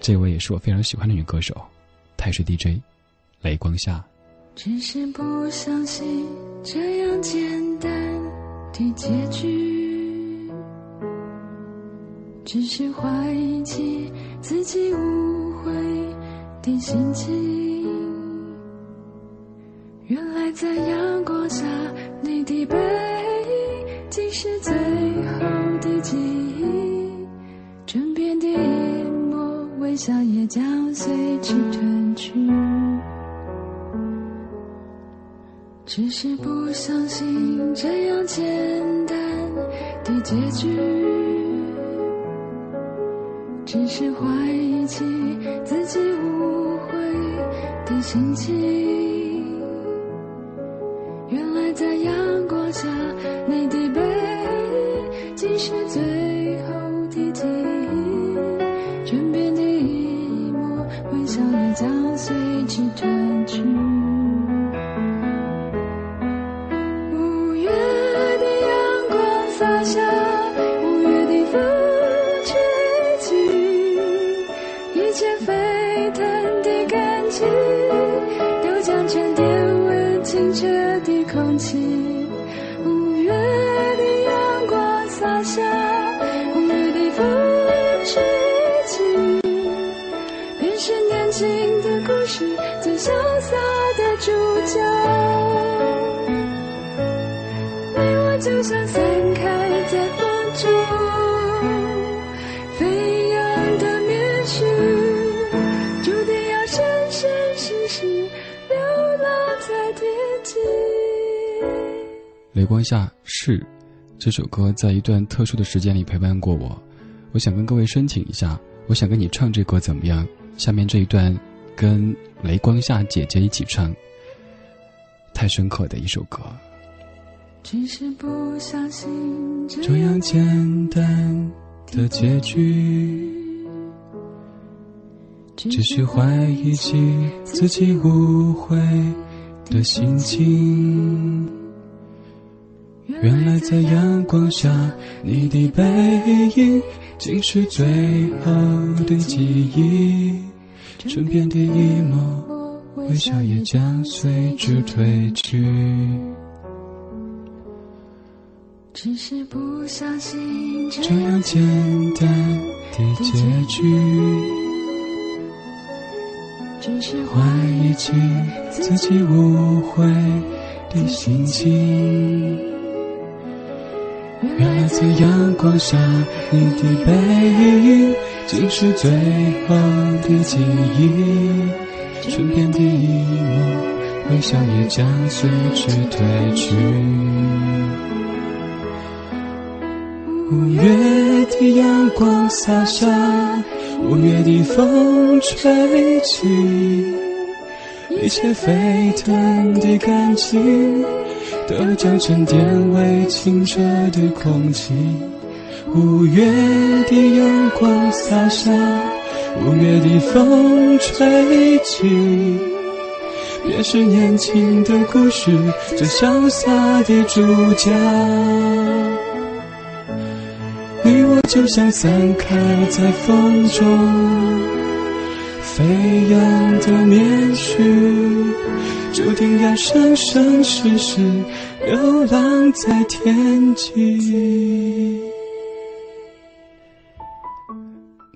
这位也是我非常喜欢的女歌手，她是 DJ，雷光夏。只是不相信这样简单的结局，只是怀疑起自己误会的心情。原来在阳光下，你的背影竟是最笑也将随之褪去。只是不相信这样简单的结局，只是怀疑起自己无悔的心情。将随之褪去。洒下五月的风吹起，一切沸腾的感情都将沉淀为清澈的空气。是年轻的故事最潇洒的主角。你我就像散开。在风中飞扬的棉絮，注定要生生世世流浪在天际。雷光下是这首歌，在一段特殊的时间里陪伴过我。我想跟各位申请一下，我想跟你唱这歌怎么样？下面这一段跟雷光下姐姐一起唱，太深刻的一首歌。只是不相信这样简单的结局，只是怀疑起自己误会的心情。原来在阳光下，你的背影竟是最后的记忆，唇边的一抹微笑也将随之褪去。只是不相信这样简单的结局，只是怀疑起自己误会的心情。原来在阳光下，你的背影竟是最后的记忆，唇边的一抹微笑也将随之褪去。五月的阳光洒下，五月的风吹起，一切沸腾的感情都将沉淀为清澈的空气。五月的阳光洒下，五月的风吹起，便是年轻的故事最潇洒的主角。你我就像散开在风中飞扬的棉絮，注定要生生世世流浪在天际。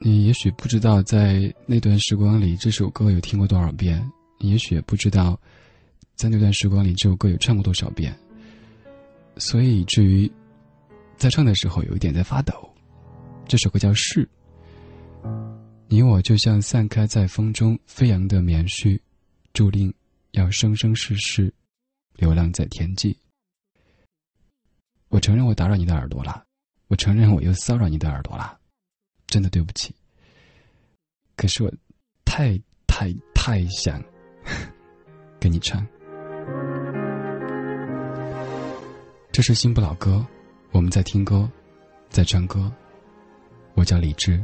你也许不知道，在那段时光里，这首歌有听过多少遍；你也许也不知道，在那段时光里，这首歌有唱过多少遍。所以，以至于在唱的时候，有一点在发抖。这首歌叫《是》，你我就像散开在风中飞扬的棉絮，注定要生生世世流浪在天际。我承认我打扰你的耳朵了，我承认我又骚扰你的耳朵了，真的对不起。可是我太太太想 给你唱，这是新不老歌，我们在听歌，在唱歌。我叫李志。